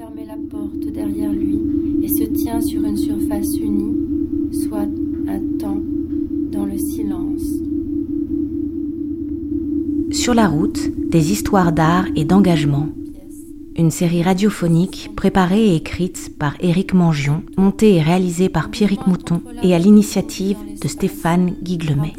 la porte derrière lui et se tient sur une surface unie, soit un temps dans le silence. Sur la route, des histoires d'art et d'engagement. Une série radiophonique préparée et écrite par Éric Mangion, montée et réalisée par Pierrick Mouton et à l'initiative de Stéphane Guiglemet.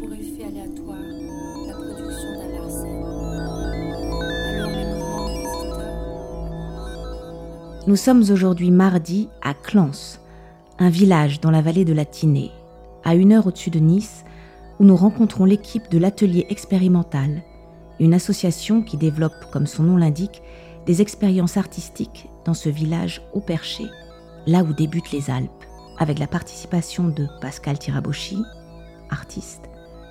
Nous sommes aujourd'hui mardi à Clans, un village dans la vallée de la Tinée, à une heure au-dessus de Nice, où nous rencontrons l'équipe de l'atelier expérimental, une association qui développe, comme son nom l'indique, des expériences artistiques dans ce village haut perché, là où débutent les Alpes, avec la participation de Pascal Tiraboshi, artiste,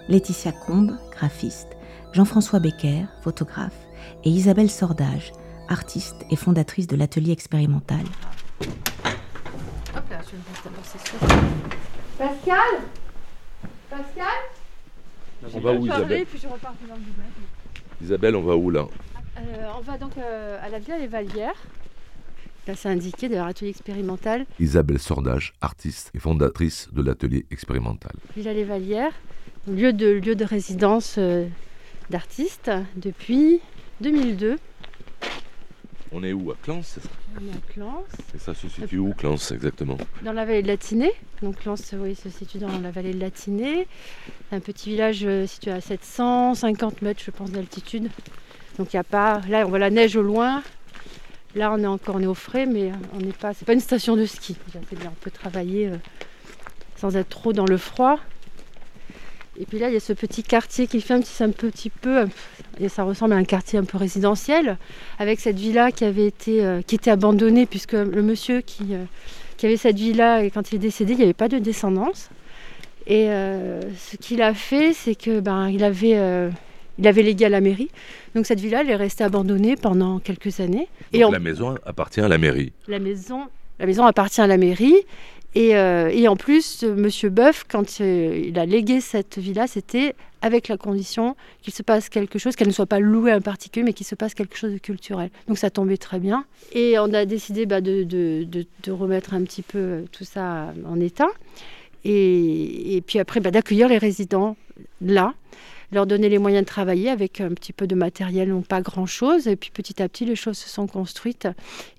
Laetitia Combe, graphiste, Jean-François Becker, photographe, et Isabelle Sordage, artiste et fondatrice de l'atelier expérimental. Pascal? Pascal? On va où Isabelle? Isabelle, on va où là? Euh, On va donc euh, à la Villa Les Valières. Là, c'est indiqué de l'atelier expérimental. Isabelle Sordage, artiste et fondatrice de l'atelier expérimental. Villa Les Valières, lieu de, lieu de résidence euh, d'artistes depuis 2002. On est où À Clans, c'est ça On est à Clans. Et ça se situe où, Clans, exactement Dans la vallée de la Tinée. Donc Clans, oui, se situe dans la vallée de la Tinée. Un petit village euh, situé à 750 mètres, je pense, d'altitude. Donc il n'y a pas... Là, on voit la neige au loin. Là, on est encore on est au frais, mais on n'est pas... C'est pas une station de ski. Bien, on peut travailler euh, sans être trop dans le froid. Et puis là, il y a ce petit quartier qui fait un petit, un petit peu, et ça ressemble à un quartier un peu résidentiel, avec cette villa qui avait été, euh, qui était abandonnée, puisque le monsieur qui, euh, qui avait cette villa, et quand il est décédé, il n'y avait pas de descendance. Et euh, ce qu'il a fait, c'est que ben, il avait, il avait légué à la mairie. Donc cette villa, elle est restée abandonnée pendant quelques années. et la maison appartient à la mairie. La maison, la maison appartient à la mairie. Et, et, en plus, Monsieur Boeuf, quand il a légué cette villa, c'était avec la condition qu'il se passe quelque chose, qu'elle ne soit pas louée à un particulier, mais qu'il se passe quelque chose de culturel. Donc ça tombait très bien. Et on a décidé bah, de, remettre un petit peu tout ça en état. Et, et puis après, bah, d'accueillir les résidents là leur donner les moyens de travailler avec un petit peu de matériel, non pas grand-chose. Et puis petit à petit, les choses se sont construites.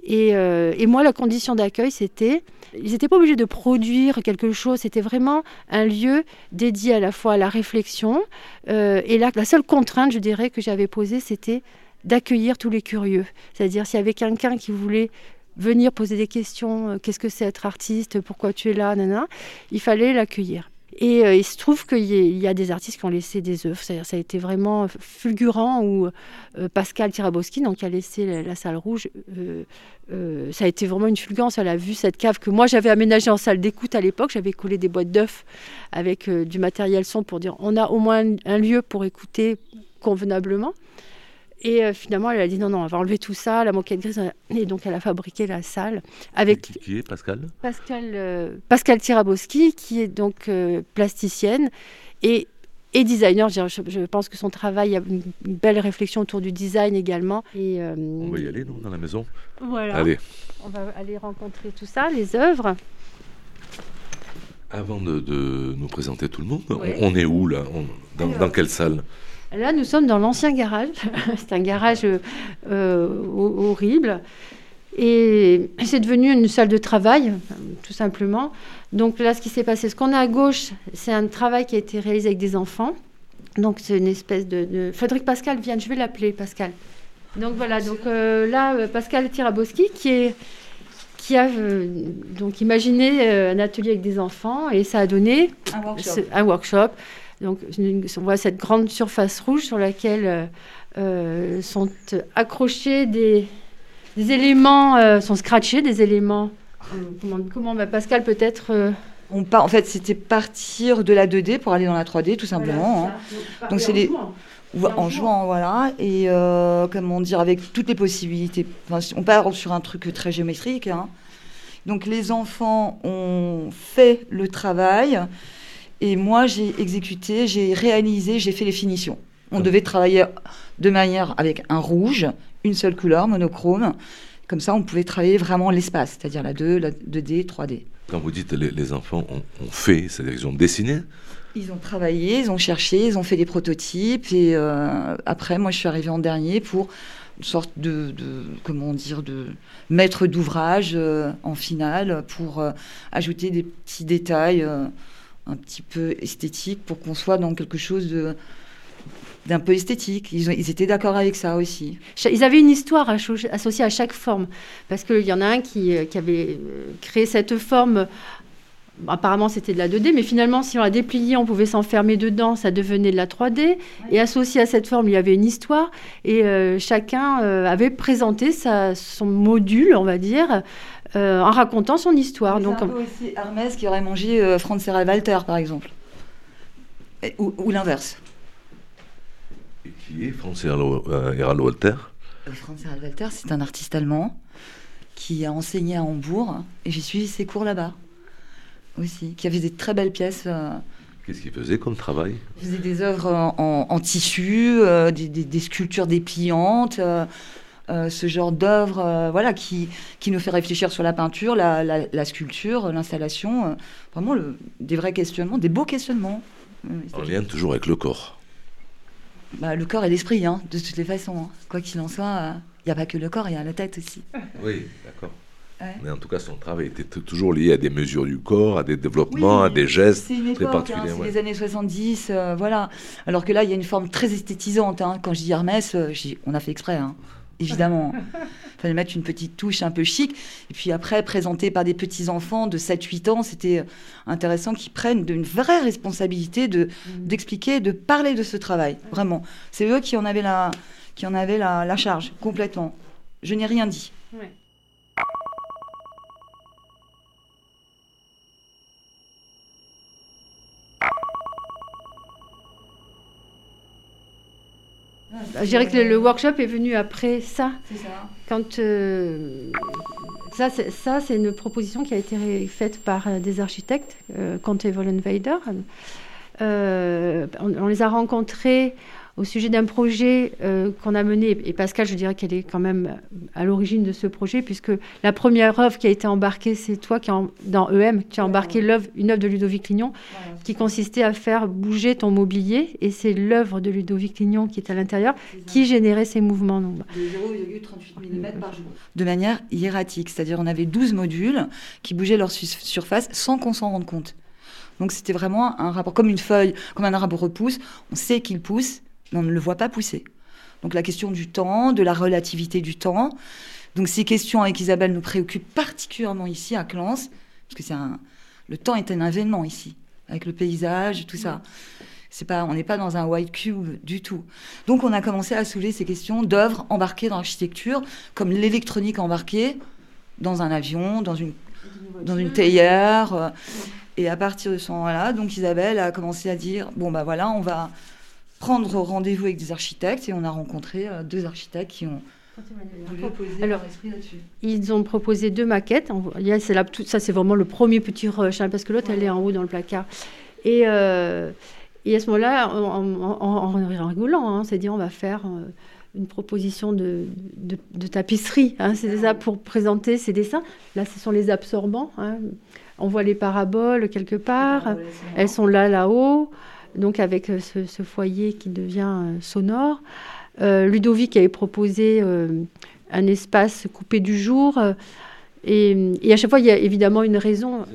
Et, euh, et moi, la condition d'accueil, c'était, ils n'étaient pas obligés de produire quelque chose, c'était vraiment un lieu dédié à la fois à la réflexion. Euh, et là, la seule contrainte, je dirais, que j'avais posée, c'était d'accueillir tous les curieux. C'est-à-dire, s'il y avait quelqu'un qui voulait venir poser des questions, euh, qu'est-ce que c'est être artiste, pourquoi tu es là, nana, il fallait l'accueillir. Et euh, il se trouve qu'il y, a des artistes qui ont laissé des œuvres. Ça, ça a été vraiment fulgurant. Où euh, Pascal Tiraboski, donc, qui a laissé la, salle rouge, euh, ça a été vraiment une fulgurance. Elle a vu cette cave que moi j'avais aménagée en salle d'écoute à l'époque. J'avais collé des boîtes d'œufs avec du matériel son pour dire on a au moins un lieu pour écouter convenablement. Et euh, finalement, elle a dit non, non, on va enlever tout ça, la moquette grise. Et donc, elle a fabriqué la salle avec. Qui, qui est Pascal? Pascal, euh, Pascal Tiraboski, qui est donc euh, plasticienne et, et designer. Je, je, pense que son travail, il y a une, belle réflexion autour du design également. Et, euh, on va y aller, non, dans la maison? Voilà. Allez. On va aller rencontrer tout ça, les œuvres. Avant de, de, nous présenter tout le monde, oui. on, on, est où là? On, dans, Alors, dans quelle salle? Là, nous sommes dans l'ancien garage. c'est un garage euh, horrible. Et c'est devenu une salle de travail, tout simplement. Donc là, ce qui s'est passé, ce qu'on a à gauche, c'est un travail qui a été réalisé avec des enfants. Donc c'est une espèce de, de... Frédéric Pascal vient, je vais l'appeler Pascal. Donc voilà, donc euh, là, Pascal Tiraboski, qui est qui a euh, donc imaginé euh, un atelier avec des enfants et ça a donné un workshop. Ce, un workshop. Donc on voit cette grande surface rouge sur laquelle euh, sont accrochés des, des éléments, euh, sont scratchés des éléments. comment, comment bah, Pascal peut-être on part, en fait, c'était partir de la 2D pour aller dans la 3D, tout simplement. Voilà, hein. Donc c'est les en jouant, voilà, et euh, comment dire, avec toutes les possibilités. Enfin, on part sur un truc très géométrique. Hein. Donc les enfants ont fait le travail, et moi j'ai exécuté, j'ai réalisé, j'ai fait les finitions. On devait travailler de manière avec un rouge, une seule couleur, monochrome, Comme ça, on pouvait travailler vraiment l'espace, c'est-à-dire la 2, la 2D, 3D. Quand vous dites les, les enfants ont, fait, c'est-à-dire qu'ils ont dessiné Ils ont travaillé, ils ont cherché, ils ont fait des prototypes. Et euh, après, moi, je suis arrivée en dernier pour une sorte de, de comment dire, de maître d'ouvrage euh, en finale pour euh, ajouter des petits détails euh, un petit peu esthétiques pour qu'on soit dans quelque chose d'un peu esthétique. Ils, étaient d'accord avec ça aussi. Ils avaient une histoire asso- associée à chaque forme. Parce qu'il y en a un qui, euh, avait euh, créé cette forme. Apparemment, c'était de la 2D, mais finalement, si on la dépliait, on pouvait s'enfermer dedans, ça devenait de la 3D. Et associé à cette forme, il y avait une histoire. Et euh, chacun euh, avait présenté sa, son module, on va dire, euh, en racontant son histoire. C'est Donc, un peu aussi Hermès qui aurait mangé euh, Franz Serra Walter, par exemple. Et- ou ou l'inverse. Et qui est Franz Herald Walter? Euh, Franz Serra Walter, c'est un artiste allemand qui a enseigné à Hambourg et j'ai suivi ses cours là-bas aussi, qui avait des très belles pièces. euh, Qu'est-ce qu'il faisait comme travail? Il faisait des œuvres en, tissu, euh, des, des- des sculptures dépliantes, euh, euh, ce genre d'œuvre euh, voilà, qui, qui nous fait réfléchir sur la peinture, la, la- la sculpture, l'installation. vraiment le- des vrais questionnements, des beaux questionnements. En lien toujours avec le corps. bah, le corps et l'esprit, hein, de toutes les façons. hein. Quoi qu'il en soit, il n'y a pas que le corps, il y a la tête aussi. Oui, d'accord. Ouais. Mais en tout cas, son travail était toujours lié à des mesures du corps, à des développements, à des gestes. C'est une très époque, hein, particuliers, c'est ouais. les années 70, euh, voilà. Alors que là, il y a une forme très esthétisante. hein. Quand je dis Hermès, je dis- on a fait exprès, hein, évidemment. Il fallait mettre une petite touche un peu chic. Et puis après, présenté par des petits-enfants de 7-8 ans, c'était euh, intéressant qu'ils prennent une vraie responsabilité de- d'expliquer, de parler de ce travail. Vraiment. C'est eux qui en avaient la, qui en avaient la, la charge, complètement. Je n'ai rien dit. Je dirais que le, le workshop est venu après ça. C'est ça. Quand euh, ça, c'est, ça, c'est une proposition qui a été faite par euh, des architectes, euh, Conte et Vollenweider. Euh, on, on les a rencontrés au sujet d'un projet euh, qu'on a mené, et Pascal, je dirais qu'elle est quand même à l'origine de ce projet, puisque la première œuvre qui a été embarquée, c'est toi qui en- dans EM, qui a embarqué l'œuvre, une œuvre de Ludovic Lignon, qui consistait à faire bouger ton mobilier, et c'est l'œuvre de Ludovic Lignon qui est à l'intérieur qui générait ces mouvements. Donc, de 0,38 mm par jour. De manière hiératique, c'est-à-dire on avait 12 modules qui bougeaient leur su- surface sans qu'on s'en rende compte. Donc c'était vraiment un rapport, comme une feuille, comme un arbre repousse, on sait qu'il pousse, on ne le voit pas pousser. Donc la question du temps, de la relativité du temps. Donc ces questions avec Isabelle nous préoccupent particulièrement ici à Clans, parce que c'est un, le temps est un événement ici, avec le paysage, tout ça. C'est pas, on n'est pas dans un white cube du tout. Donc on a commencé à soulever ces questions d'œuvres embarquées dans l'architecture, comme l'électronique embarquée dans un avion, dans une, dans une théière. euh, Et à partir de ce moment-là, donc Isabelle a commencé à dire bon bah voilà, on va prendre rendez-vous avec des architectes et on a rencontré euh, deux architectes qui ont Alors. Ils ont proposé deux maquettes. Tout- ça, c'est vraiment le premier petit rush, hein, parce que l'autre, elle est en haut dans le placard. Et, euh, et à ce moment-là, en, rigolant, hein, on s'est dit on va faire euh, une proposition de, de- de tapisserie. hein. c'est ça pour présenter ces dessins. Là, ce sont les absorbants. hein. On voit les paraboles quelque part. Elles sont là, là-haut, donc avec euh, ce, ce foyer qui devient euh, sonore. Euh, Ludovic avait proposé un espace coupé du jour. et, et à chaque fois, il y a évidemment une raison.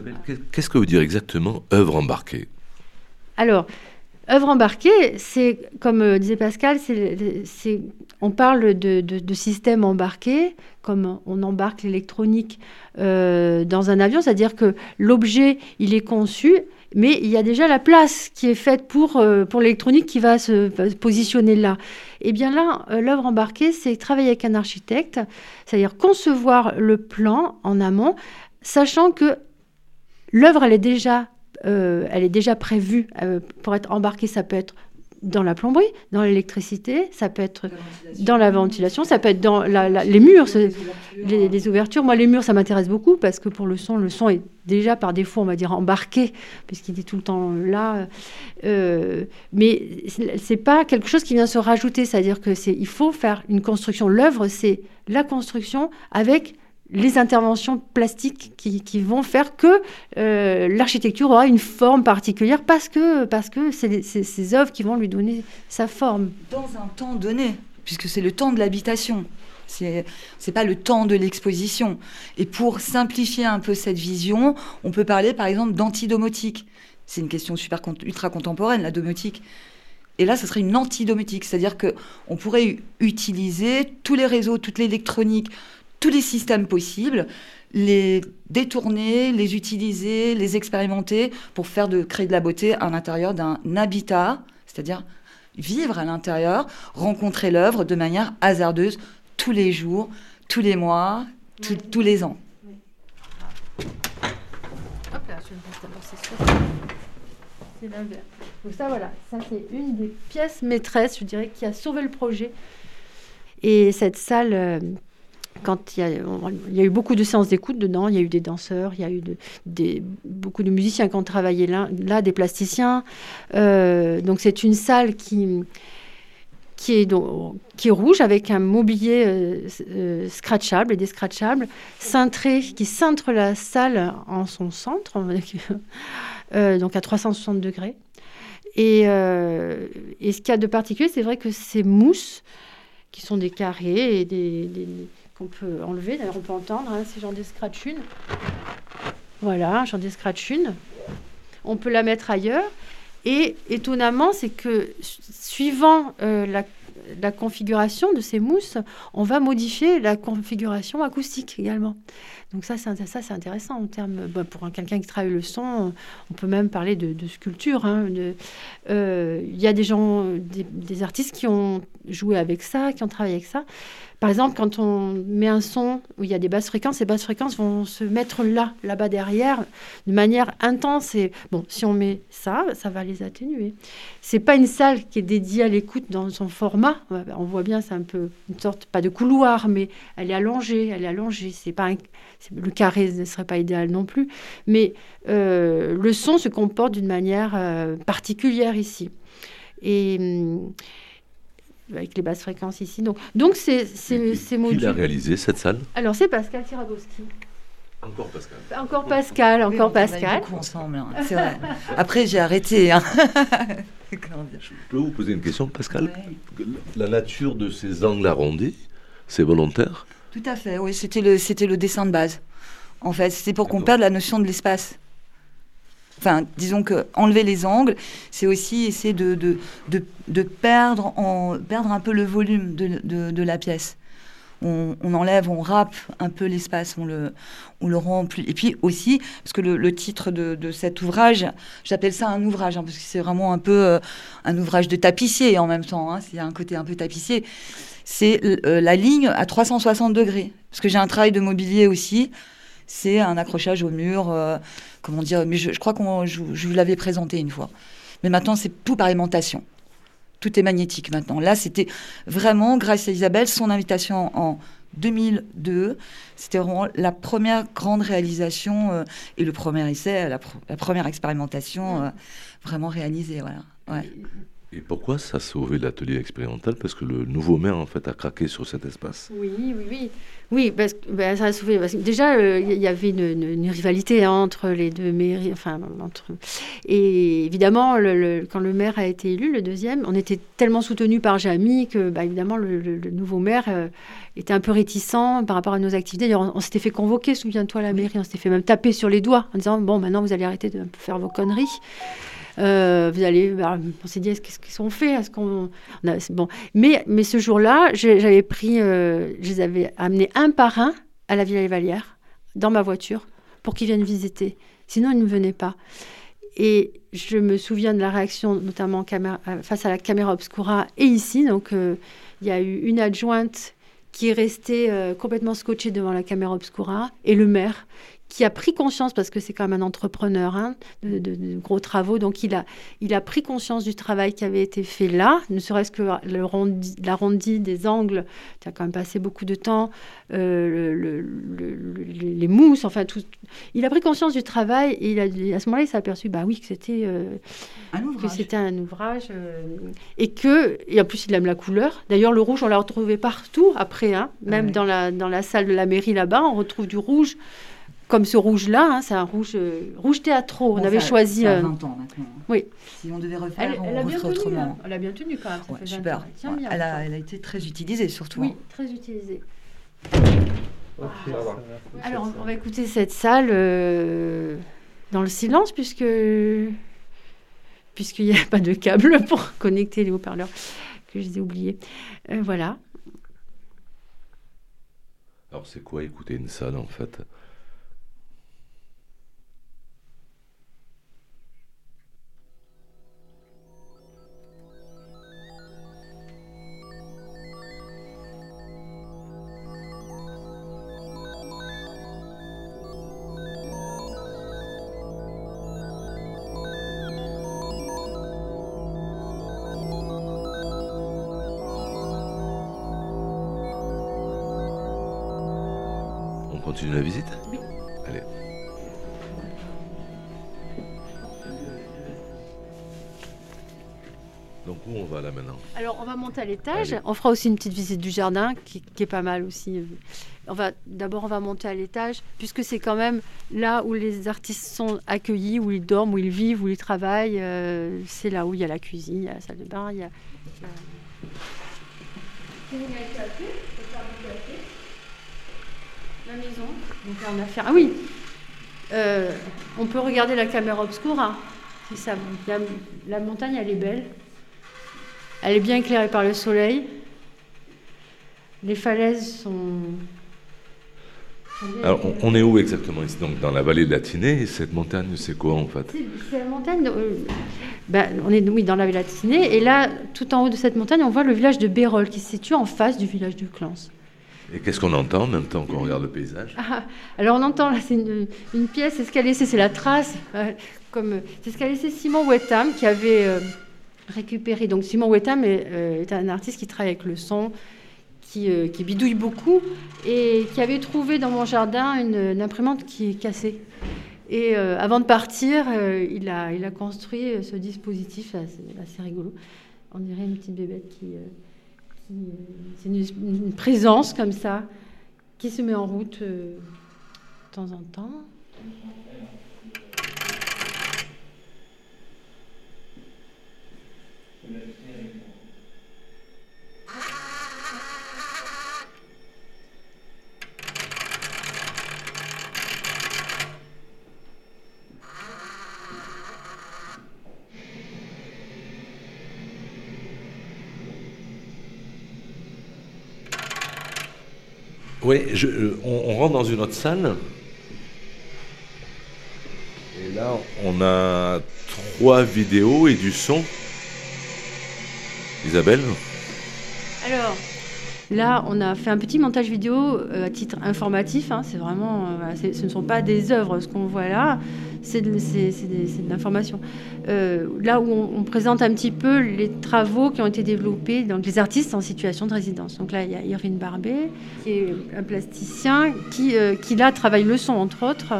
Qu'est-ce que veut dire exactement œuvre embarquée? Alors, œuvre embarquée, c'est, comme euh, disait Pascal, on parle de, système embarqué, comme on embarque l'électronique euh, dans un avion, c'est-à-dire que l'objet, il est conçu, mais il y a déjà la place qui est faite pour, euh, pour l'électronique qui va se, positionner là. Et bien là, l'œuvre embarquée, c'est travailler avec un architecte, c'est-à-dire concevoir le plan en amont, sachant que l'œuvre, elle est déjà, euh, elle est déjà prévue euh, pour être embarquée. Ça peut être dans la plomberie, dans l'électricité, ça peut être dans la ventilation, ça peut être dans les murs, les ouvertures. Moi, les murs, ça m'intéresse beaucoup parce que pour le son, le son est déjà par défaut, on va dire, embarqué, puisqu'il est tout le temps là. Euh, mais c'est pas quelque chose qui vient se rajouter, c'est-à-dire que c'est, il faut faire une construction. L'œuvre, c'est la construction avec les interventions plastiques qui, vont faire que euh, l'architecture aura une forme particulière parce que parce que c'est ces œuvres qui vont lui donner sa forme. Dans un temps donné, puisque c'est le temps de l'habitation. C'est n'est pas le temps de l'exposition. Et pour simplifier un peu cette vision, on peut parler par exemple d'antidomotique. C'est une question super ultra contemporaine, la domotique. Et là, ce serait une antidomotique, c'est-à-dire que on pourrait utiliser tous les réseaux, toute l'électronique, tous les systèmes possibles, les détourner, les utiliser, les expérimenter pour faire de créer de la beauté à l'intérieur d'un habitat, c'est-à-dire vivre à l'intérieur, rencontrer l'œuvre de manière hasardeuse tous les jours, tous les mois, tous les ans. Hop là, je c'est Donc ça, voilà, ça c'est une des pièces maîtresses, je dirais, qui a sauvé le projet. Et cette salle, euh, quand il y, a, eu beaucoup de séances d'écoute dedans, il y a eu des danseurs, il y a eu beaucoup de musiciens qui ont travaillé là, des plasticiens. Euh, donc c'est une salle qui, est, rouge avec un mobilier euh, euh, scratchable et des scratchables, cintré, qui cintre la salle en son centre, donc à 360 degrés. Et ce qu'il y a de particulier, c'est vrai que ces mousses, qui sont des carrés et des qu'on peut enlever. D'ailleurs, on peut entendre hein, si j'en scratch une. Voilà, j'en scratch une. On peut la mettre ailleurs. Et étonnamment, c'est que suivant euh, la, configuration de ces mousses, on va modifier la configuration acoustique également. Donc ça, c'est ça, c'est intéressant en termes bah, pour quelqu'un qui travaille le son. On peut même parler de, sculpture. Hein, euh, il y a des gens, des, artistes qui ont joué avec ça, qui ont travaillé avec ça. Par exemple, quand on met un son où il y a des basses fréquences, ces basses fréquences vont se mettre là, là-bas derrière, de manière intense. Et bon, si on met ça, ça va les atténuer. C'est pas une salle qui est dédiée à l'écoute dans son format. On voit bien, c'est un peu une sorte, pas de couloir, mais elle est allongée, elle est allongée. C'est pas le carré ne serait pas idéal non plus, mais euh, le son se comporte d'une manière euh, particulière ici. Et hum, avec les basses fréquences ici. Donc, donc c'est ces modules. Qui a réalisé cette salle? Alors, c'est Pascal Tirabowski. Encore Pascal. Encore Pascal, encore Pascal. beaucoup ensemble, hein, c'est vrai. Après, j'ai arrêté. Hein. Je peux vous poser une question, Pascal? La nature de ces angles arrondis, c'est volontaire? Tout à fait, oui. C'était le, le dessin de base. En fait, c'est pour qu'on perde la notion de l'espace. Enfin, disons que enlever les angles, c'est aussi essayer de, de, de, perdre, en, perdre un peu le volume de, de la pièce. On, on, enlève, on râpe un peu l'espace, on le, on le rend plus. Et puis aussi, parce que le, titre de, cet ouvrage, j'appelle ça un ouvrage, hein, parce que c'est vraiment un peu euh, un ouvrage de tapissier en même temps. Hein, y a un côté un peu tapissier. C'est euh, la ligne à 360 degrés. Parce que j'ai un travail de mobilier aussi c'est un accrochage au mur. Euh, comment dire Mais je, crois que je, vous l'avais présenté une fois. Mais maintenant, c'est tout par aimantation. Tout est magnétique maintenant. Là, c'était vraiment, grâce à Isabelle, son invitation en 2002. C'était vraiment la première grande réalisation euh, et le premier essai, la, première expérimentation euh, vraiment réalisée. Voilà. Ouais. Et pourquoi ça a sauvé l'atelier expérimental? Parce que le nouveau maire, en fait, a craqué sur cet espace. Oui, oui, oui. Oui, parce que ben, ça a sauvé. Déjà, euh, il y avait une, rivalité entre les deux mairies. Enfin, entre... Et évidemment, quand le maire a été élu, le deuxième, on était tellement soutenu par Jamy que, bah, évidemment, le, nouveau maire euh, était un peu réticent par rapport à nos activités. On, on s'était fait convoquer, souviens-toi, la mairie. On s'était fait même taper sur les doigts en disant Bon, maintenant, vous allez arrêter de faire vos conneries. Euh, vous allez, bah, on s'est dit, qu'est-ce qu'ils ont fait? Est-ce qu'on, bon, mais ce jour-là, j'avais pris, euh, je les avais amenés un par un à la Villa Les Valières dans ma voiture pour qu'ils viennent visiter. Sinon, ils ne venaient pas. Et je me souviens de la réaction, notamment euh, face à la caméra obscura et ici. Donc, il y a eu une adjointe qui est restée complètement scotchée devant la caméra obscura et le maire qui a pris conscience, parce que c'est quand même un entrepreneur hein, de, gros travaux, donc il a, il a pris conscience du travail qui avait été fait là, ne serait-ce que l'arrondi des angles, tu as quand même passé beaucoup de temps, euh, les mousses, enfin tout. Il a pris conscience du travail et il a, à ce moment-là, il s'est aperçu, bah oui, que c'était euh, un ouvrage euh, et que, et en plus il aime la couleur. D'ailleurs, le rouge, on l'a retrouvé partout après, hein, même dans, la, dans la salle de la mairie là-bas, on retrouve du rouge comme ce rouge-là, hein, c'est un rouge, euh, rouge théâtro. On avait choisi. Ça a 20 ans maintenant. Oui. Si on devait refaire, elle, on referait autrement. Hein. Elle a bien tenu quand même. Ça super. elle, a, elle, a, été très utilisée surtout. Oui, hein. très utilisée. Alors, on va écouter cette salle euh, dans le silence, puisque puisqu'il n'y a pas de câble pour connecter les haut-parleurs que je les ai oubliés. Euh, voilà. Alors, c'est quoi écouter une salle en fait? L'étage. On fera aussi une petite visite du jardin qui, est pas mal aussi. On va d'abord on va monter à l'étage puisque c'est quand même là où les artistes sont accueillis, où ils dorment, où ils vivent, où ils travaillent. Euh, c'est là où il y a la cuisine, il y a la salle de bain, il y a. La maison. Donc là, on a fait. Ah oui euh, On peut regarder la caméra obscura. Ça, la, la montagne, elle est belle. Elle est bien éclairée par le soleil. Les falaises sont. Alors, on, est où exactement ici? Donc, dans la vallée de la Tinée. Et cette montagne, c'est quoi en fait? C'est la montagne. Euh, ben, on est oui, dans la vallée de la Tinée. Et là, tout en haut de cette montagne, on voit le village de Bérol qui se situe en face du village de Clans. Et qu'est-ce qu'on entend en même temps qu'on regarde le paysage? Ah, Alors on entend, là, c'est une, pièce, c'est ce qu'a laissé, c'est la trace, euh, comme c'est ce qu'a laissé Simon Wetham qui avait euh, récupéré. Donc Simon Wetham euh, est, un artiste qui travaille avec le son, qui, qui, bidouille beaucoup et qui avait trouvé dans mon jardin une, imprimante qui est cassée. Et avant de partir, il, a, construit ce dispositif, assez rigolo. On dirait une petite bébête qui c'est une, présence comme ça qui se met en route euh, de temps en temps. Oui, on, rentre dans une autre salle. Et là, on a trois vidéos et du son. Isabelle Alors, là, on a fait un petit montage vidéo euh, à titre informatif. Hein. c'est vraiment, euh, ce ne sont pas des œuvres, ce qu'on voit là c'est de, l'information. Euh, là où on, présente un petit peu les travaux qui ont été développés, donc les artistes en situation de résidence. Donc là, il y a Irvine Barbet, qui est un plasticien, qui, qui là travaille le son, entre autres.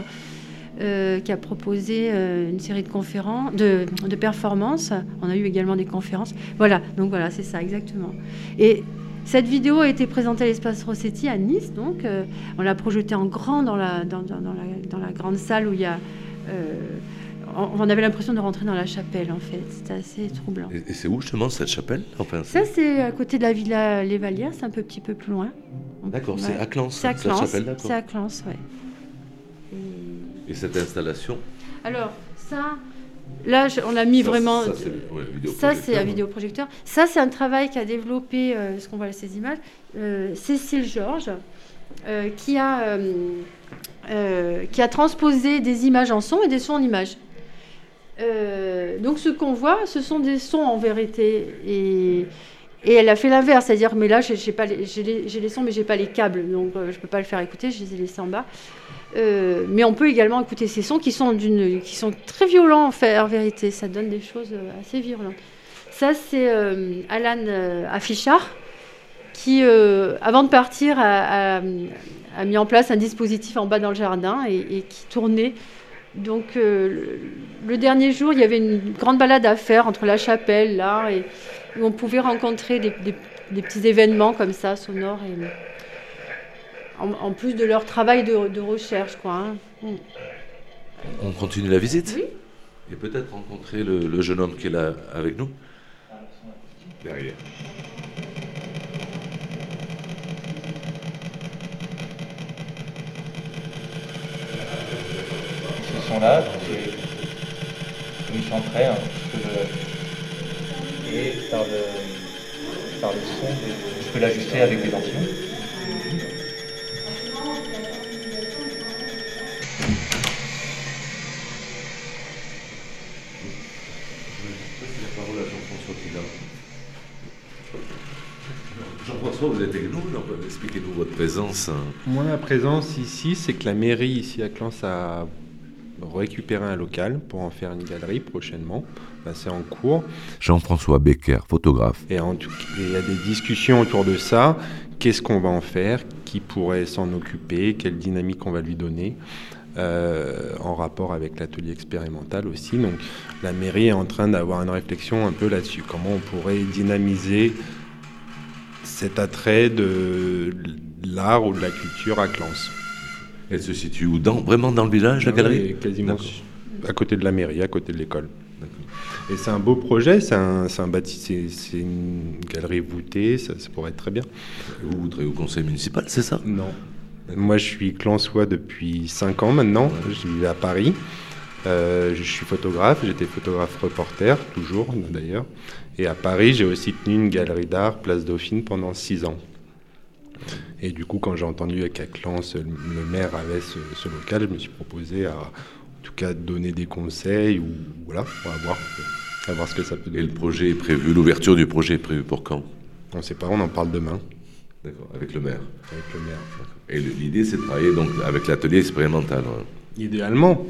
Euh, qui a proposé une série de conférences, de, de, performances. On a eu également des conférences. Voilà, donc voilà, c'est ça exactement. Et cette vidéo a été présentée à l'espace Rossetti à Nice, donc on l'a projetée en grand dans la, dans, dans, la, dans la grande salle où il y a euh, on avait l'impression de rentrer dans la chapelle, en fait. C'était assez troublant. Et, c'est où justement cette chapelle? Enfin, Ça, c'est à côté de la villa Les Valières, c'est un peu, petit peu plus loin. D'accord, c'est à Clans. C'est à Clans, c'est à Clans, ouais. Et... cette installation Alors, ça, là, on a mis vraiment. Ça, c'est un vidéoprojecteur. Ça, c'est un travail qu'a développé, euh, ce qu'on voit ces images, euh, Cécile Georges, qui a euh, qui a transposé des images en son et des sons en images. Euh, donc ce qu'on voit, ce sont des sons en vérité. Et, Et elle a fait l'inverse, c'est-à-dire, mais là, j'ai les, les, les, sons, mais j'ai pas les câbles, donc je je peux pas le faire écouter, je les ai laissés en bas. Mais on peut également écouter ces sons qui sont, qui sont très violents en, fait, en vérité, ça donne des choses assez violentes. Ça, c'est Alan Affichard qui, avant de partir, a, mis en place un dispositif en bas dans le jardin et qui tournait donc euh, le dernier jour, il y avait une grande balade à faire entre la chapelle, là, et où on pouvait rencontrer des, petits événements comme ça, sonores, et, en, plus de leur travail de, recherche. Quoi, hein. mm. On continue la visite Oui. Et peut-être rencontrer le jeune homme qui est là avec nous Derrière. là, donc ils chanteraient un petit peu Et par le, par le son, je peux l'ajuster avec des tensions. Jean-François, vous êtes avec nous, expliquez-nous votre présence. Moi, ma présence ici, c'est que la mairie ici à Clans a récupérer un local pour en faire une galerie prochainement. c'est en cours. Jean-François Becker, photographe. Et il y a des discussions autour de ça. Qu'est-ce qu'on va en faire? Qui pourrait s'en occuper? Quelle dynamique on va lui donner? Euh, en rapport avec l'atelier expérimental aussi. Donc la mairie est en train d'avoir une réflexion un peu là-dessus. Comment on pourrait dynamiser cet attrait de l'art ou de la culture à Clans. Elle se situe où dans, Vraiment dans le village, la ah galerie Quasiment à côté de la mairie, à côté de l'école. Et c'est un beau projet, c'est un, un bâti, c'est une galerie voûtée, ça, pourrait être très bien. Vous voudrez au conseil municipal, c'est ça? Non. Moi, je suis clansois depuis 5 ans maintenant. Je vis à Paris. Euh, je suis photographe, j'étais photographe reporter, toujours d'ailleurs. Et à Paris, j'ai aussi tenu une galerie d'art, Place Dauphine, pendant 6 ans. Et du coup, quand j'ai entendu qu'à Clans, le maire avait ce, local, je me suis proposé à, en tout cas, donner des conseils ou voilà, on va voir, ce que ça peut donner. Et le projet est prévu, l'ouverture du projet est prévue pour quand? On ne sait pas, on en parle demain. D'accord, avec le maire. Avec le maire. Et l'idée, c'est de travailler donc avec l'atelier expérimental. Hein. Idéalement.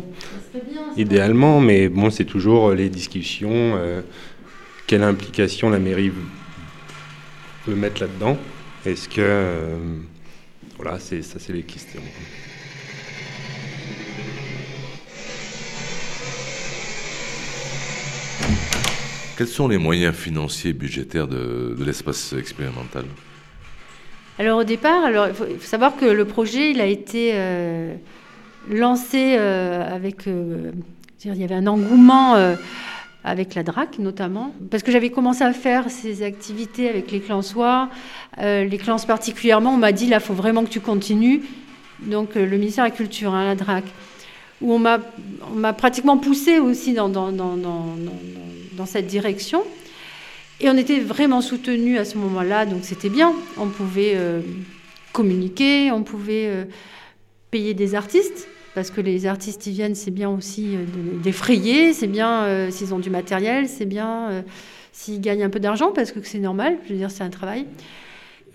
Idéalement, mais bon, c'est toujours les discussions. Euh, quelle implication la mairie peut mettre là-dedans est-ce que. Euh, voilà, c'est, ça, c'est les questions. Quels sont les moyens financiers et budgétaires de, l'espace expérimental? Alors au départ, il faut, savoir que le projet il a été euh, lancé euh, avec, il y avait un engouement avec la DRAC notamment, parce que j'avais commencé à faire ces activités avec les clansois, euh, les clans particulièrement, on m'a dit là, il faut vraiment que tu continues. Donc euh, le ministère de la Culture, hein, la DRAC, où on m'a pratiquement poussé aussi dans, dans, dans, dans, cette direction. Et on était vraiment soutenus à ce moment-là, donc c'était bien. On pouvait euh, communiquer, on pouvait payer des artistes parce que les artistes ils viennent, c'est bien aussi euh, d'effrayer, c'est bien euh, s'ils ont du matériel, c'est bien euh, s'ils gagnent un peu d'argent, parce que c'est normal, je veux dire, c'est un travail.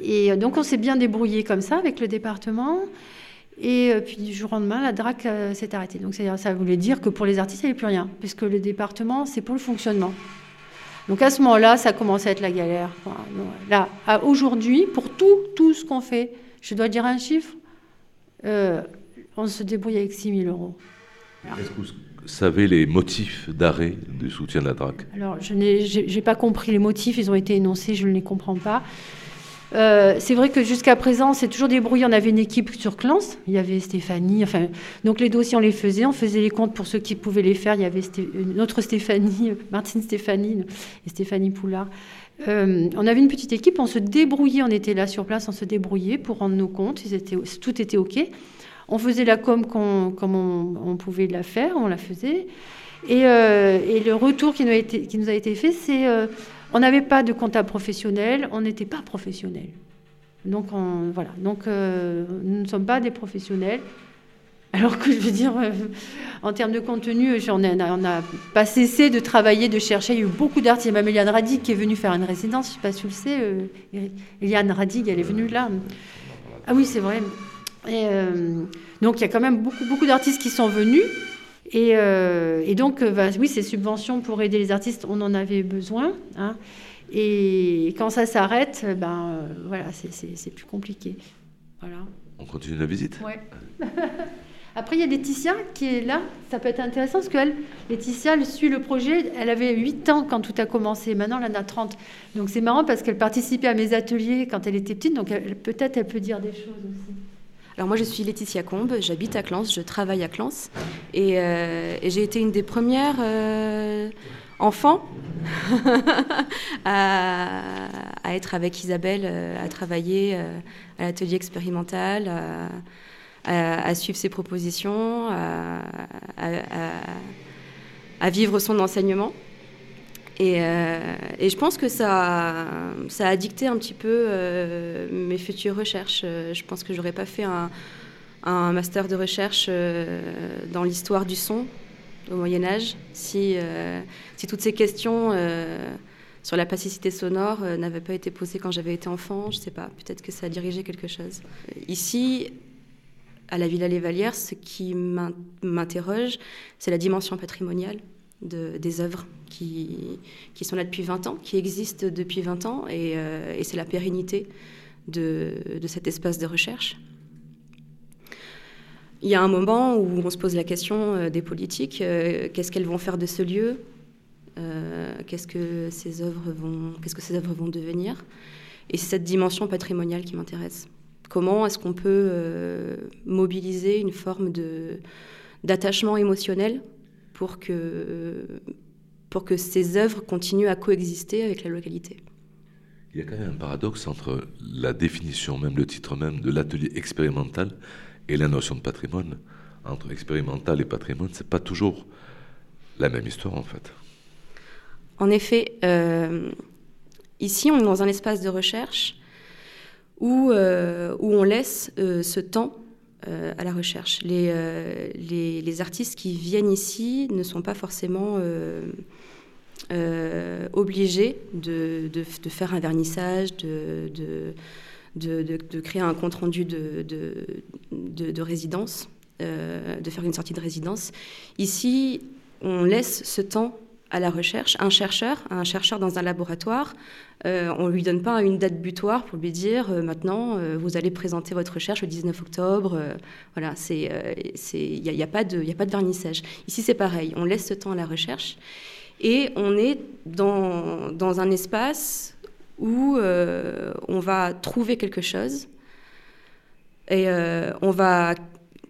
Et donc on s'est bien débrouillé comme ça avec le département. Et puis du jour au lendemain, la DRAC s'est arrêtée. Donc ça voulait dire que pour les artistes, il n'y avait plus rien, puisque le département, c'est pour le fonctionnement. Donc à ce moment-là, ça commençait à être la galère. là, aujourd'hui, pour tout, tout ce qu'on fait, je dois dire un chiffre, on se débrouille avec 6 000 euros. Est-ce que vous savez les motifs d'arrêt du soutien de la DRAC? Alors, je n'ai pas compris les motifs, ils ont été énoncés, je ne les comprends pas. Euh, c'est vrai que jusqu'à présent, c'est toujours débrouillé. On avait une équipe sur Clans, il y avait Stéphanie, enfin, donc les dossiers, on les faisait, on faisait les comptes pour ceux qui pouvaient les faire. Il y avait une autre Stéphanie, Martine Stéphanie et Stéphanie Poulard. Euh, on avait une petite équipe, on se débrouillait, on était là sur place, on se débrouillait pour rendre nos comptes, ils étaient, tout était OK. On faisait la com comme on, pouvait la faire, on la faisait. Et, euh, le retour qui nous a été, fait, c'est euh, on n'avait pas de comptable professionnel, on n'était pas professionnel. Donc voilà. Donc euh, nous ne sommes pas des professionnels. Alors que je veux dire, euh, en termes de contenu, on n'a pas cessé de travailler, de chercher. Il y a eu beaucoup d'artistes. Il y a même Eliane Radig qui est venue faire une résidence, je ne sais pas si tu le sais. Euh, Eliane Radig, elle est venue là. Ah oui, c'est vrai. Et, euh, donc il y a quand même beaucoup, beaucoup d'artistes qui sont venus. Et, donc, bah, oui, ces subventions pour aider les artistes, on en avait besoin. Hein. Et quand ça s'arrête, ben voilà, c'est plus compliqué. Voilà. On continue la visite? Ouais. Après, il y a Laetitia qui est là. Ça peut être intéressant parce qu'elle, Laetitia, elle suit le projet. Elle avait 8 ans quand tout a commencé. Maintenant, elle en a 30. Donc, c'est marrant parce qu'elle participait à mes ateliers quand elle était petite. Donc, peut-être, elle peut dire des choses aussi. Alors moi je suis Laetitia Combe, j'habite à Clans, je travaille à Clans et, euh, j'ai été une des premières euh, enfants à, être avec Isabelle, euh, à travailler à l'atelier expérimental, à, suivre ses propositions, à, vivre son enseignement. Euh, et, je pense que ça, a dicté un petit peu euh, mes futures recherches. Euh, je pense que j'aurais pas fait un, master de recherche dans l'histoire du son au Moyen Âge si, toutes ces questions sur la plasticité sonore n'avaient pas été posées quand j'avais été enfant. Je sais pas, peut-être que ça a dirigé quelque chose. Ici, à la Villa Les Valières, ce qui m'interroge, c'est la dimension patrimoniale de, des œuvres qui, sont là depuis 20 ans, qui existent depuis 20 ans, euh, et, c'est la pérennité de, cet espace de recherche. Il y a un moment où on se pose la question euh, des politiques, euh, qu'est-ce qu'elles vont faire de ce lieu Qu'est-ce que ces œuvres vont, devenir Et c'est cette dimension patrimoniale qui m'intéresse. Comment est-ce qu'on peut mobiliser une forme d'attachement émotionnel pour que, pour que ces œuvres continuent à coexister avec la localité Il y a quand même un paradoxe entre la définition, même le titre même de l'atelier expérimental et la notion de patrimoine. Entre expérimental et patrimoine, c'est pas toujours la même histoire en fait. En effet, euh, ici on est dans un espace de recherche où, euh, où on laisse euh, ce temps euh, à la recherche. Les, les, artistes qui viennent ici ne sont pas forcément obligés de, de, faire un vernissage, de, de, créer un compte-rendu de, résidence, de faire une sortie de résidence. Ici, on laisse ce temps à la recherche. Un chercheur, un chercheur dans un laboratoire, euh, on ne lui donne pas une date butoir pour lui dire euh, maintenant euh, vous allez présenter votre recherche le 19 octobre. voilà, il n'y a, pas de a pas de vernissage. Ici c'est pareil, on laisse ce temps à la recherche et on est dans, dans un espace où on va trouver quelque chose et on va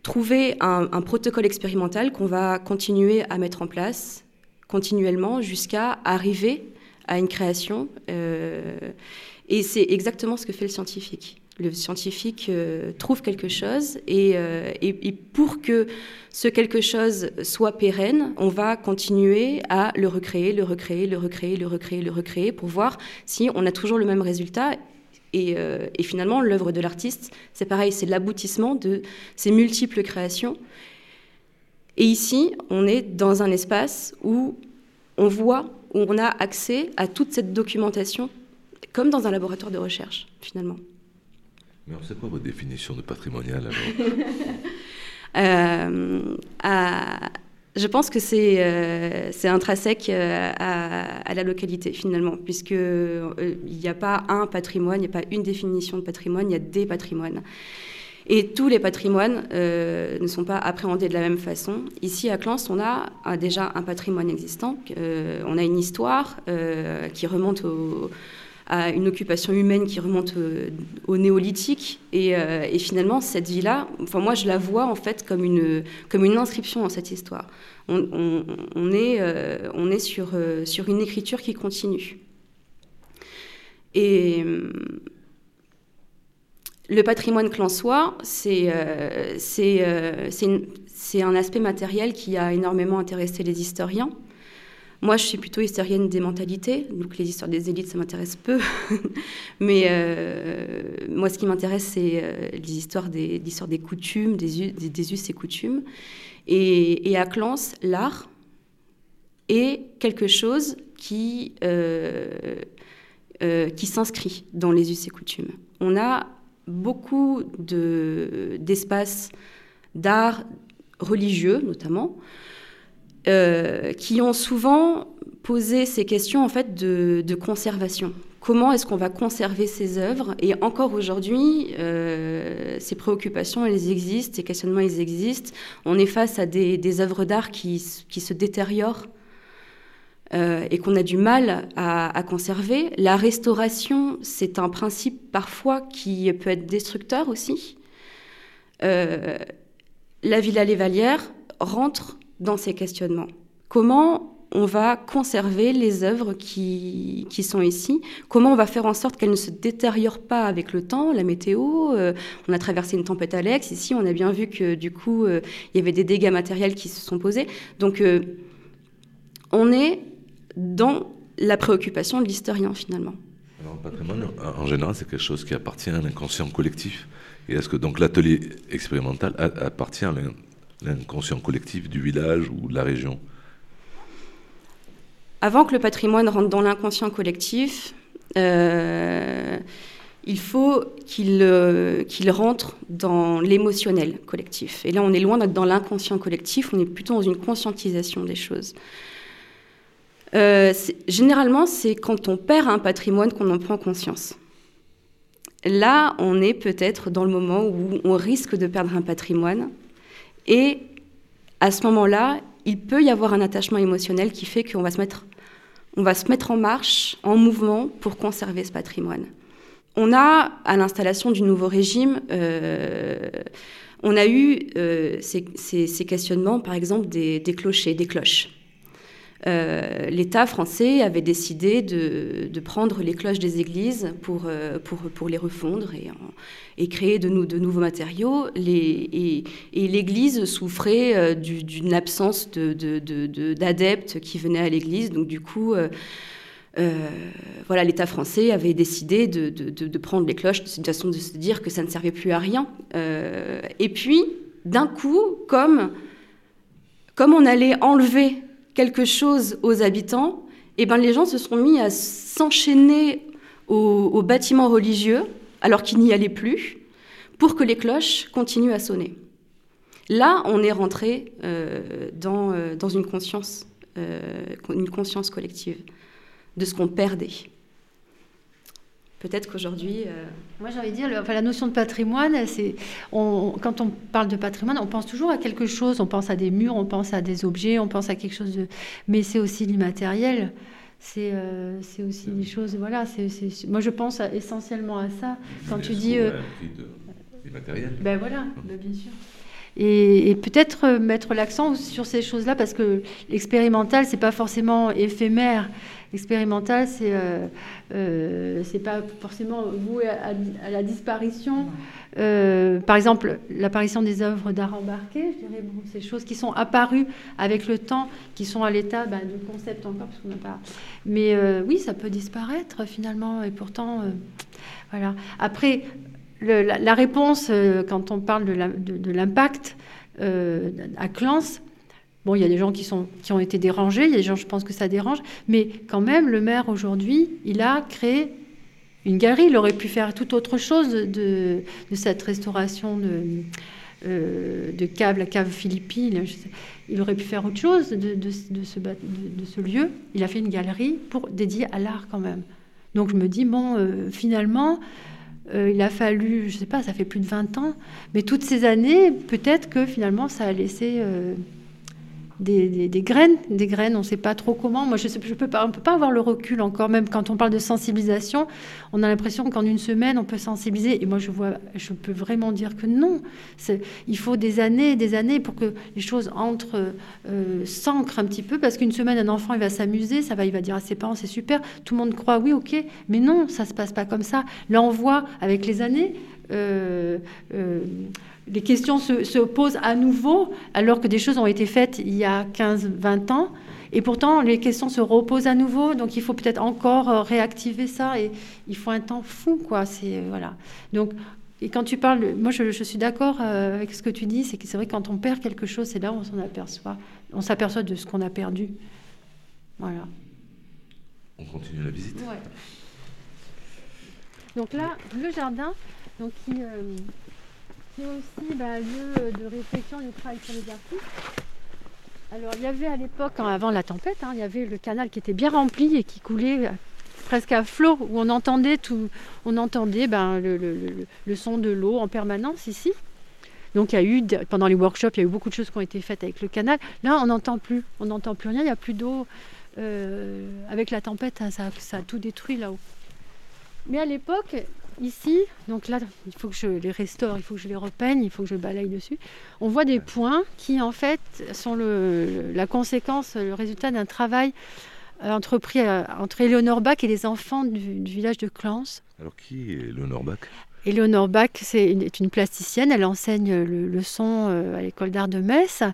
trouver un protocole expérimental qu'on va continuer à mettre en place continuellement jusqu'à arriver à une création. Euh, et c'est exactement ce que fait le scientifique. Le scientifique euh, trouve quelque chose euh, et, et, pour que ce quelque chose soit pérenne, on va continuer à le recréer, le recréer, le recréer, le recréer, le recréer pour voir si on a toujours le même résultat. Et, et finalement, l'œuvre de l'artiste, c'est pareil, c'est l'aboutissement de ces multiples créations et ici, on est dans un espace où on voit, où on a accès à toute cette documentation, comme dans un laboratoire de recherche, finalement. Mais c'est quoi votre définition de patrimonial euh, Je pense que c'est euh, intrinsèque euh, à, la localité, finalement, puisqu'il n'y a pas un patrimoine, il n'y a pas une définition de patrimoine, il y a des patrimoines. Et tous les patrimoines euh, ne sont pas appréhendés de la même façon. Ici, à Clans, on a déjà un patrimoine existant. Euh, on a une histoire euh, qui remonte à une occupation humaine qui remonte au, néolithique. Et, finalement, cette vie-là, enfin, moi, je la vois en fait comme une, comme une inscription dans cette histoire. On, est, on est sur, sur une écriture qui continue. Et le patrimoine clansois, c'est euh, euh, c'est un aspect matériel qui a énormément intéressé les historiens. Moi, je suis plutôt historienne des mentalités, donc les histoires des élites, ça m'intéresse peu. Mais euh, moi, ce qui m'intéresse, c'est les histoires des, l'histoire des coutumes, des, us et coutumes. Et, à Clance, l'art est quelque chose qui, qui s'inscrit dans les us et coutumes. On a beaucoup de, d'espaces d'art religieux, notamment, euh, qui ont souvent posé ces questions en fait de, conservation. Comment est-ce qu'on va conserver ces œuvres? Et encore aujourd'hui, euh, ces préoccupations, elles existent, ces questionnements, ils existent. On est face à des, œuvres d'art qui, se détériorent euh, et qu'on a du mal à, à, conserver. La restauration, c'est un principe parfois qui peut être destructeur aussi. la Villa Les Vallières rentre dans ces questionnements. Comment on va conserver les œuvres qui, sont ici? Comment on va faire en sorte qu'elles ne se détériorent pas avec le temps, la météo? Euh, On a traversé une tempête Alex. Ici, on a bien vu que du coup, euh, il y avait des dégâts matériels qui se sont posés. Donc, euh, on est dans la préoccupation de l'historien finalement. Alors, le patrimoine, en général, c'est quelque chose qui appartient à l'inconscient collectif. Et est-ce que donc l'atelier expérimental appartient à l'inconscient collectif du village ou de la région? Avant que le patrimoine rentre dans l'inconscient collectif, euh, il faut euh, qu'il rentre dans l'émotionnel collectif. Et là, on est loin d'être dans l'inconscient collectif, on est plutôt dans une conscientisation des choses. Euh, généralement, c'est quand on perd un patrimoine qu'on en prend conscience. Là, on est peut-être dans le moment où on risque de perdre un patrimoine et à ce moment-là, il peut y avoir un attachement émotionnel qui fait qu'on va se mettre, on va se mettre en marche, en mouvement pour conserver ce patrimoine. On a, à l'installation du nouveau régime, euh, on a eu euh, ces, questionnements, par exemple, des clochers, des cloches. Euh, l'État français avait décidé de, prendre les cloches des églises pour, euh, les refondre et, créer de, nouveaux matériaux. Et, l'Église souffrait euh, d'une absence d'adeptes qui venaient à l'Église. Donc du coup, voilà, l'État français avait décidé de, prendre les cloches de façon de se dire que ça ne servait plus à rien. et puis, d'un coup, comme on allait enlever quelque chose aux habitants, et eh ben, les gens se sont mis à s'enchaîner aux, bâtiments religieux, alors qu'ils n'y allaient plus, pour que les cloches continuent à sonner. Là, on est rentré euh, dans, euh, euh, une conscience collective de ce qu'on perdait peut-être qu'aujourd'hui. Euh, Moi, j'ai envie de dire, enfin, la notion de patrimoine, c'est, quand on parle de patrimoine, on pense toujours à quelque chose. On pense à des murs, on pense à des objets, on pense à quelque chose de. Mais c'est aussi l'immatériel. C'est, euh, c'est aussi des choses. Voilà. C'est, Moi, je pense essentiellement à ça. Quand tu dis. Euh, immatériel. Ben voilà, ben, bien sûr. Et, et, peut-être mettre l'accent sur ces choses-là parce que l'expérimental, c'est pas forcément éphémère. L'expérimental, c'est euh, euh, pas forcément voué à, la disparition. Euh, par exemple, l'apparition des œuvres d'art embarquées, je dirais, bon, ces choses qui sont apparues avec le temps, qui sont à l'état ben, de concept encore, parce qu'on n'a pas. Mais oui, ça peut disparaître finalement, et pourtant, voilà. Après, la, réponse, quand on parle de l'impact à Clans, Bon, il y a des gens qui, sont, qui ont été dérangés, il y a des gens, je pense que ça dérange, mais quand même, le maire aujourd'hui, il a créé une galerie. Il aurait pu faire tout autre chose de, de cette restauration de, euh, de cave, la cave philippine. Il aurait pu faire autre chose de, de, ce, ce, lieu. Il a fait une galerie pour dédiée à l'art quand même. Donc je me dis, bon, euh, finalement, euh, il a fallu, je ne sais pas, ça fait plus de 20 ans, mais toutes ces années, peut-être que finalement, ça a laissé des, graines, des graines, on ne sait pas trop comment. Moi, je, je peux pas, on ne peut pas avoir le recul encore, même quand on parle de sensibilisation, on a l'impression qu'en une semaine, on peut sensibiliser. Et moi, je vois, je peux vraiment dire que non. Il faut des années et des années pour que les choses entrent, euh, s'ancrent un petit peu, parce qu'une semaine, un enfant, il va s'amuser, ça va, il va dire à ses parents, c'est super. Tout le monde croit, oui, ok, mais non, ça se passe pas comme ça. Là, on voit avec les années. Euh, euh, les questions se, posent à nouveau, alors que des choses ont été faites il y a 15-20 ans. Et pourtant, les questions se reposent à nouveau. Donc, il faut peut-être encore euh, réactiver ça. Et il faut un temps fou, quoi. C'est, euh, voilà. Donc, et quand tu parles, moi, je, suis d'accord euh, avec ce que tu dis. C'est que c'est vrai, quand on perd quelque chose, c'est là où on s'en aperçoit. On s'aperçoit de ce qu'on a perdu. Voilà. On continue la visite. Ouais. Donc là, le jardin, donc qui, c'est aussi bah, lieu de réflexion de travail sur les artistes. Alors il y avait à l'époque, avant la tempête, hein, il y avait le canal qui était bien rempli et qui coulait presque à flot, où on entendait tout, on entendait ben, le, son de l'eau en permanence ici. Donc il y a eu, pendant les workshops, il y a eu beaucoup de choses qui ont été faites avec le canal. Là, on n'entend plus, on n'entend plus rien, il n'y a plus d'eau. Euh, avec la tempête, hein, ça a tout détruit là-haut. Mais à l'époque, ici, donc là, il faut que je les restaure, il faut que je les repeigne, il faut que je balaye dessus. On voit des points qui, en fait, sont la conséquence, le résultat d'un travail euh, entrepris euh, entre Éléonore Bach et les enfants du, village de Clans. Alors, qui est Éléonore Bach? Éléonore Bach c'est une, est une plasticienne, elle enseigne le, son euh, à l'école d'art de Metz,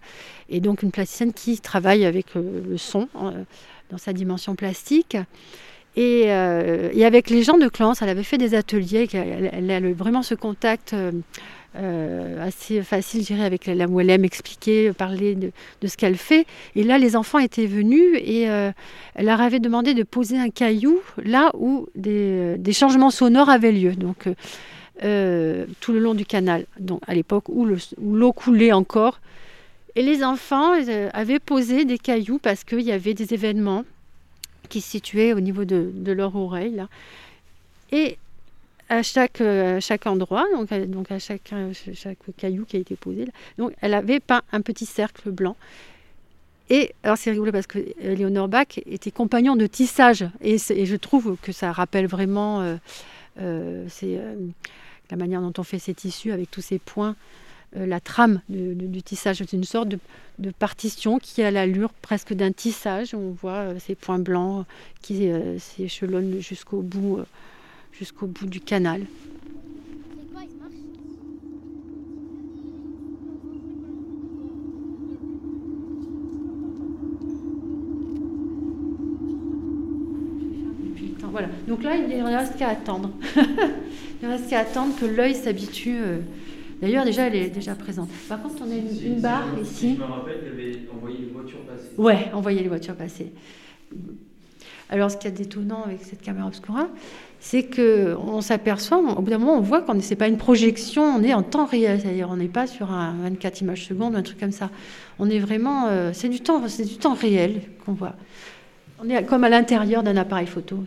et donc une plasticienne qui travaille avec le son dans sa dimension plastique. Euh, et, avec les gens de Clans, elle avait fait des ateliers, elle, a vraiment ce contact euh, euh, assez facile, je dirais, avec la, où elle aime expliquer, parler de, ce qu'elle fait. Et là, les enfants étaient venus et elle leur avait demandé de poser un caillou là où des, changements sonores avaient lieu. Donc, tout le long du canal, donc à l'époque où l'eau coulait encore. Et les enfants avaient posé des cailloux parce qu'il y avait des événements qui se situaient au niveau de, leur oreille. Là. Et à chaque, euh, chaque endroit, donc, à, donc à chaque, chaque caillou qui a été posé, donc elle avait peint un petit cercle blanc. Et alors c'est rigolo parce que Léonore Bach était compagnon de tissage et, je trouve que ça rappelle vraiment euh, euh, la manière dont on fait ces tissus avec tous ces points euh, la trame du tissage. C'est une sorte de, partition qui a l'allure presque d'un tissage. On voit euh, ces points blancs qui euh, s'échelonnent jusqu'au bout, jusqu'au bout du canal. Voilà. Donc là, il ne reste qu'à attendre. il ne reste qu'à attendre que l'œil s'habitue D'ailleurs, déjà, elle est déjà présente. Par contre, on a une, barre ici. Je me rappelle qu'elle avait envoyé les voitures passer. Ouais, envoyer les voitures passer. Alors, ce qui est d'étonnant avec cette caméra obscura, c'est que on s'aperçoit, au bout d'un moment, on voit qu'on n'est pas une projection, on est en temps réel, c'est-à-dire on n'est pas sur un 24 images secondes, un truc comme ça. On est vraiment, euh, c'est du temps, c'est du temps réel qu'on voit. On est comme à l'intérieur d'un appareil photo.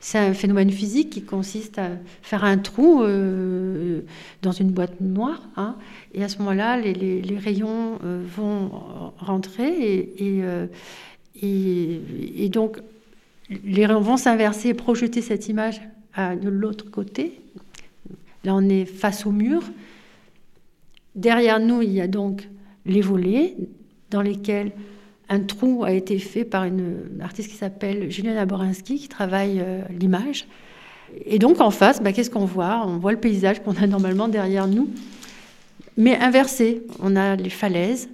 C'est un phénomène physique qui consiste à faire un trou euh, dans une boîte noire. Hein, et à ce moment-là, les, rayons euh, vont rentrer euh, et, et, donc les rayons vont s'inverser et projeter cette image de l'autre côté. Là, on est face au mur. Derrière nous, il y a donc les volets dans lesquels un trou a été fait par une, artiste qui s'appelle Juliana Borinski, qui travaille euh, l'image. Et donc en face, bah, qu'est-ce qu'on voit? On voit le paysage qu'on a normalement derrière nous, mais inversé. On a les falaises,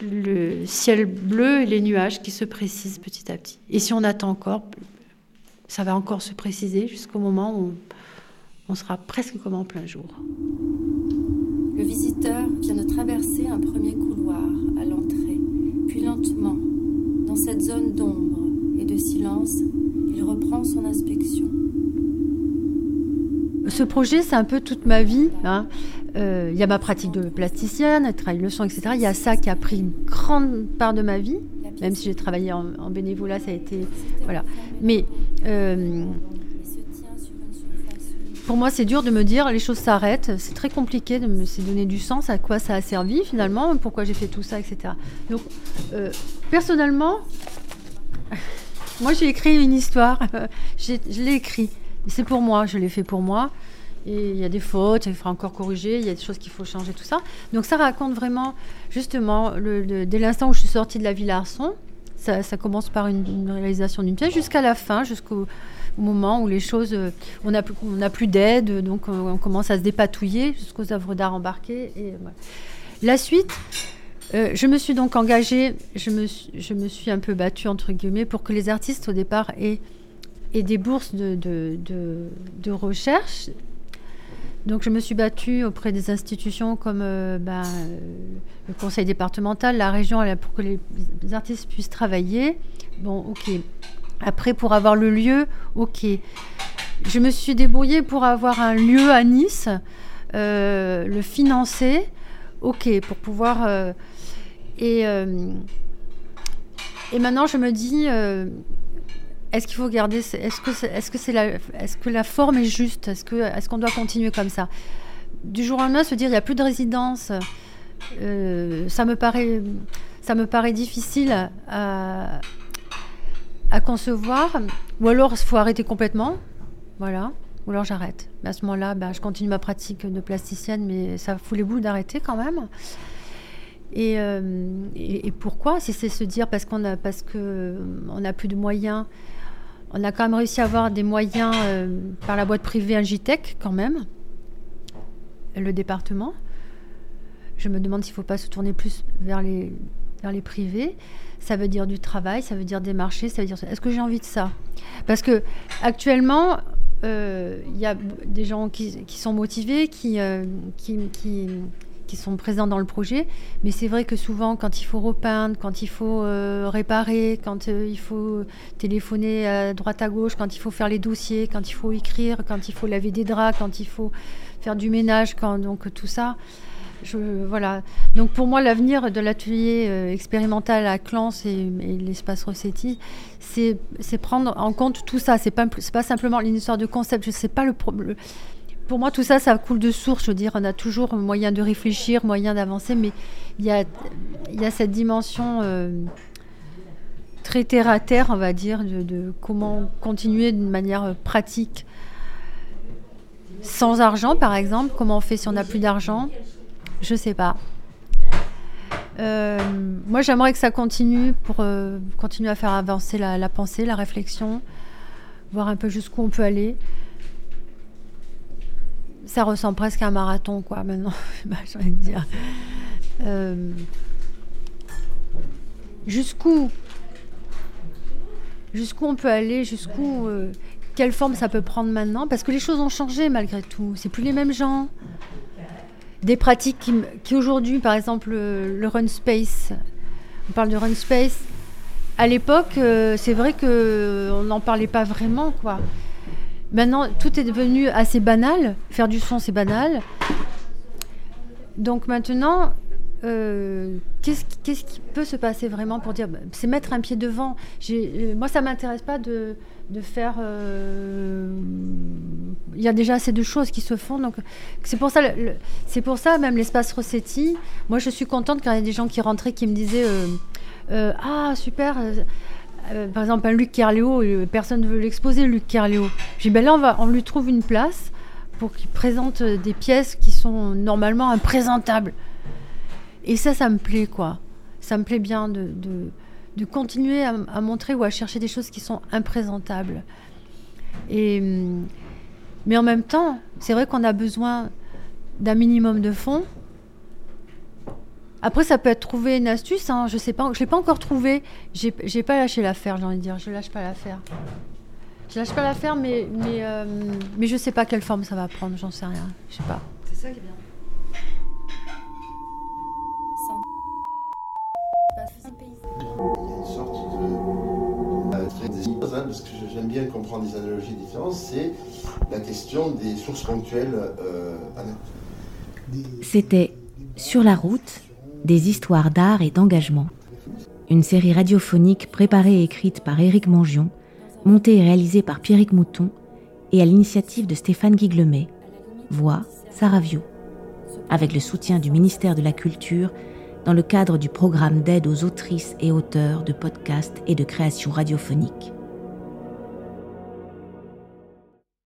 le ciel bleu et les nuages qui se précisent petit à petit. Et si on attend encore, ça va encore se préciser jusqu'au moment où on sera presque comme en plein jour. Le visiteur vient de traverser un premier couloir à l'entrée lentement, dans cette zone d'ombre et de silence, il reprend son inspection. Ce projet, c'est un peu toute ma vie. Hein. Euh, il y a ma pratique de plasticienne, travaille le son, etc. Il y a ça qui a pris une grande part de ma vie, même si j'ai travaillé en, bénévolat, ça a été. Voilà. Mais euh, pour moi, c'est dur de me dire les choses s'arrêtent. C'est très compliqué de me donner du sens à quoi ça a servi finalement, pourquoi j'ai fait tout ça, etc. Donc, euh, personnellement, moi j'ai écrit une histoire. je l'ai écrit. C'est pour moi, je l'ai fait pour moi. Et il y a des fautes, il faudra encore corriger, il y a des choses qu'il faut changer, tout ça. Donc ça raconte vraiment, justement, dès l'instant où je suis sortie de la Ville Arson, ça, commence par une réalisation d'une pièce jusqu'à la fin, jusqu'au au moment où les choses, on n'a plus d'aide, donc on, commence à se dépatouiller jusqu'aux œuvres d'art embarquées. Et, La suite, je me suis donc engagée, je me, suis un peu battue entre guillemets pour que les artistes au départ aient, des bourses de, recherche donc je me suis battue auprès des institutions comme euh, ben, euh, le conseil départemental, la région, pour que les artistes puissent travailler. Bon, ok. Après, pour avoir le lieu, ok. Je me suis débrouillée pour avoir un lieu à Nice, euh, le financer, ok, pour pouvoir... et, et maintenant, je me dis est-ce qu'il faut garder Est-ce que est-ce que c'est la est-ce que la forme est juste? Est-ce que est-ce qu'on doit continuer comme ça? Du jour au lendemain, se dire il n'y a plus de résidence, euh, ça me paraît ça me paraît difficile à concevoir. Ou alors il faut arrêter complètement, voilà. Ou alors j'arrête. À ce moment-là, ben, je continue ma pratique de plasticienne, mais ça fout les boules d'arrêter quand même. Et, euh, pourquoi? Si c'est se dire parce qu'on a on n'a plus de moyens on a quand même réussi à avoir des moyens euh, par la boîte privée Agitech, quand même, le département. Je me demande s'il ne faut pas se tourner plus vers les, vers les privés. Ça veut dire du travail, ça veut dire des marchés, ça veut dire. Est-ce que j'ai envie de ça? Parce que actuellement, euh, il y a des gens qui, sont motivés, qui, euh, qui, qui sont présents dans le projet. Mais c'est vrai que souvent, quand il faut repeindre, quand il faut euh, réparer, quand euh, il faut téléphoner à droite à gauche, quand il faut faire les dossiers, quand il faut écrire, quand il faut laver des draps, quand il faut faire du ménage, quand donc tout ça. Voilà. Donc pour moi, l'avenir de l'atelier euh, expérimental à Clance et, l'espace Rossetti, c'est prendre en compte tout ça. C'est pas, pas simplement une histoire de concept. Je sais pas le problème pour moi, tout ça, ça coule de source. Je veux dire, on a toujours moyen de réfléchir, moyen d'avancer, mais il y a, cette dimension euh, très terre à terre, on va dire, de, comment continuer d'une manière pratique. Sans argent, par exemple, comment on fait si on n'a plus d'argent? Je sais pas. Euh, moi, j'aimerais que ça continue pour euh, continuer à faire avancer la, pensée, la réflexion, voir un peu jusqu'où on peut aller ça ressemble presque à un marathon, quoi, maintenant, j'ai envie de dire. Euh, jusqu'où Jusqu'où on peut aller Jusqu'où Quelle forme ça peut prendre maintenant? Parce que les choses ont changé malgré tout. C'est plus les mêmes gens. Des pratiques qui, aujourd'hui, par exemple, le, run space. On parle de run space. À l'époque, euh, c'est vrai qu'on n'en parlait pas vraiment, quoi. Maintenant, tout est devenu assez banal. Faire du son, c'est banal. Donc maintenant, euh, qu'est-ce, qui peut se passer vraiment pour dire, bah, c'est mettre un pied devant. Euh, moi, ça m'intéresse pas de, faire. Euh, il y a déjà assez de choses qui se font, c'est pour ça. c'est pour ça même l'espace Rossetti. Moi, je suis contente quand il y a des gens qui rentraient qui me disaient, ah super. Par exemple, un Luc Carléo, personne ne veut l'exposer, Luc Carléo. J'ai dit, ben là, on, va, on lui trouve une place pour qu'il présente des pièces qui sont normalement imprésentables. Et ça, ça me plaît, quoi. Ça me plaît bien de, continuer à, montrer ou à chercher des choses qui sont imprésentables. Et, hum, mais en même temps, c'est vrai qu'on a besoin d'un minimum de fonds après, ça peut être trouver une astuce. Hein, je sais pas, je l'ai pas encore trouvé. J'ai, pas lâché l'affaire, j'ai envie de dire. Je lâche pas l'affaire. Je lâche pas l'affaire, mais mais euh, mais sais pas quelle forme ça va prendre. J'en sais rien. Je sais pas. C'est ça qui est bien. Une sorte de hein, parce que j'aime bien comprendre analogies différentes, c'est la question des sources ponctuelles. Euh, C'était sur la route des histoires d'art et d'engagement. Une série radiophonique préparée et écrite par Éric Mangion, montée et réalisée par Pierrick Mouton et à l'initiative de Stéphane Guiglemet. Voix Saravio. Avec le soutien du ministère de la Culture dans le cadre du programme d'aide aux autrices et auteurs de podcasts et de création radiophonique.